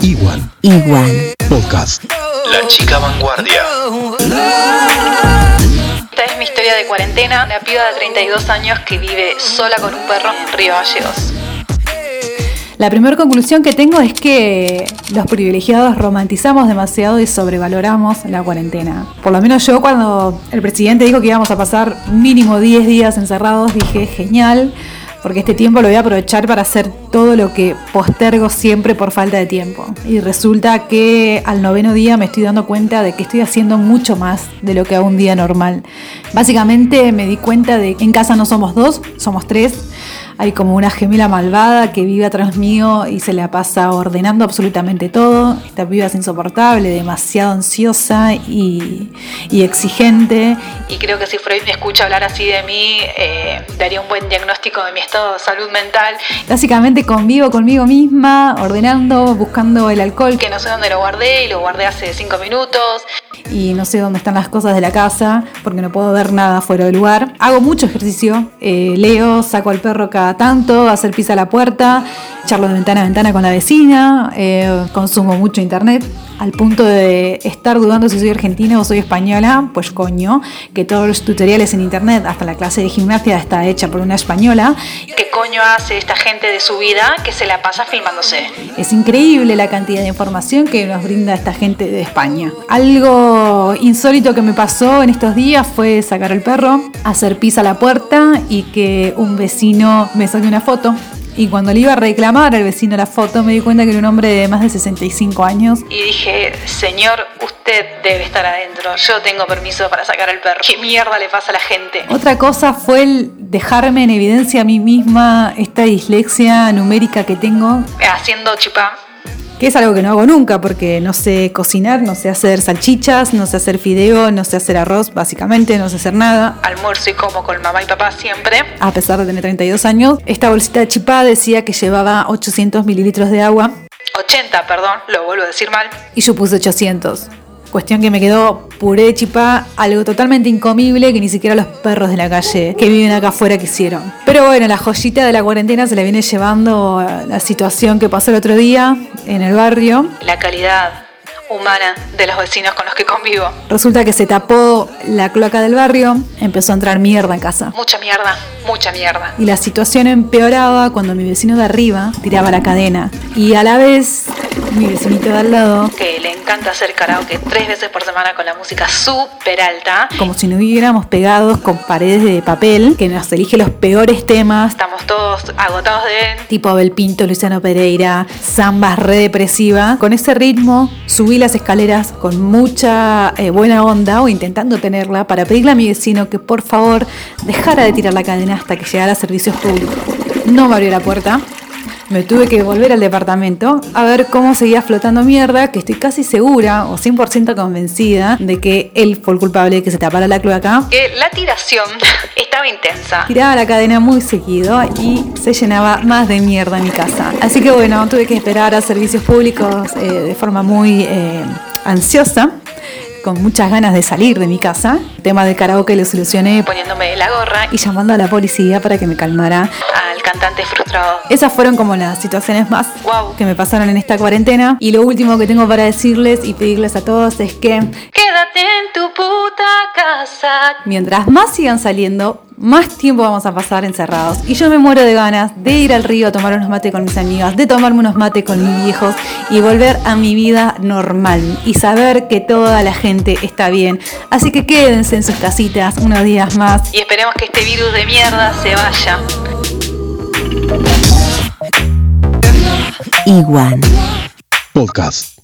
Igual. Igual. Podcast. La chica vanguardia. Esta es mi historia de cuarentena, una piba de 32 años que vive sola con un perro en Río Gallegos. La primera conclusión que tengo es que los privilegiados romantizamos demasiado y sobrevaloramos la cuarentena. Por lo menos yo cuando el presidente dijo que íbamos a pasar mínimo 10 días encerrados, dije genial, porque este tiempo lo voy a aprovechar para hacer todo lo que postergo siempre por falta de tiempo. Y resulta que al noveno día me estoy dando cuenta de que estoy haciendo mucho más de lo que a un día normal. Básicamente me di cuenta de que en casa no somos dos, somos tres hay como una gemela malvada que vive atrás mío y se la pasa ordenando absolutamente todo. Esta piba es insoportable, demasiado ansiosa y, y exigente. Y creo que si Freud me escucha hablar así de mí, eh, daría un buen diagnóstico de mi estado de salud mental. Básicamente convivo conmigo misma, ordenando, buscando el alcohol. Que no sé dónde lo guardé y lo guardé hace cinco minutos. Y no sé dónde están las cosas de la casa porque no puedo ver nada fuera del lugar. Hago mucho ejercicio, eh, leo, saco al perro cada tanto, hacer pisa a la puerta, charlo de ventana a ventana con la vecina, eh, consumo mucho internet, al punto de estar dudando si soy argentina o soy española, pues coño, que todos los tutoriales en internet, hasta la clase de gimnasia está hecha por una española. ¿Qué coño hace esta gente de su vida que se la pasa filmándose? Es increíble la cantidad de información que nos brinda esta gente de España. Algo insólito que me pasó en estos días fue sacar el perro, hacer pis a la puerta y que un vecino me saque una foto y cuando le iba a reclamar al vecino la foto, me di cuenta que era un hombre de más de 65 años. Y dije, señor, usted debe estar adentro. Yo tengo permiso para sacar al perro. ¿Qué mierda le pasa a la gente? Otra cosa fue el dejarme en evidencia a mí misma esta dislexia numérica que tengo. Haciendo chipá que es algo que no hago nunca porque no sé cocinar, no sé hacer salchichas, no sé hacer fideo, no sé hacer arroz, básicamente, no sé hacer nada. Almuerzo y como con mamá y papá siempre. A pesar de tener 32 años, esta bolsita de chipá decía que llevaba 800 mililitros de agua. 80, perdón, lo vuelvo a decir mal. Y yo puse 800. Cuestión que me quedó puré de chipá, algo totalmente incomible que ni siquiera los perros de la calle que viven acá afuera quisieron. Pero bueno, la joyita de la cuarentena se la viene llevando la situación que pasó el otro día en el barrio. La calidad humana de los vecinos con los que convivo. Resulta que se tapó la cloaca del barrio, empezó a entrar mierda en casa. Mucha mierda, mucha mierda. Y la situación empeoraba cuando mi vecino de arriba tiraba la cadena. Y a la vez, mi vecinito de al lado, que encanta hacer karaoke tres veces por semana con la música súper alta. Como si nos hubiéramos pegados con paredes de papel, que nos elige los peores temas. Estamos todos agotados de... Tipo Abel Pinto, Luciano Pereira, zambas re depresiva. Con ese ritmo, subí las escaleras con mucha eh, buena onda o intentando tenerla para pedirle a mi vecino que por favor dejara de tirar la cadena hasta que llegara a servicios públicos. No me abrió la puerta. Me tuve que volver al departamento a ver cómo seguía flotando mierda, que estoy casi segura o 100% convencida de que él fue el culpable de que se tapara la cloaca. Que la tiración estaba intensa. Tiraba la cadena muy seguido y se llenaba más de mierda en mi casa. Así que bueno, tuve que esperar a servicios públicos eh, de forma muy eh, ansiosa con muchas ganas de salir de mi casa. El tema del karaoke lo solucioné poniéndome la gorra y llamando a la policía para que me calmara. Al cantante frustrado. Esas fueron como las situaciones más wow. que me pasaron en esta cuarentena. Y lo último que tengo para decirles y pedirles a todos es que... Quédate en tu puta casa. Mientras más sigan saliendo, más tiempo vamos a pasar encerrados. Y yo me muero de ganas de ir al río a tomar unos mates con mis amigas, de tomarme unos mates con mis viejos y volver a mi vida normal y saber que toda la gente está bien. Así que quédense en sus casitas unos días más. Y esperemos que este virus de mierda se vaya. Igual. Podcast.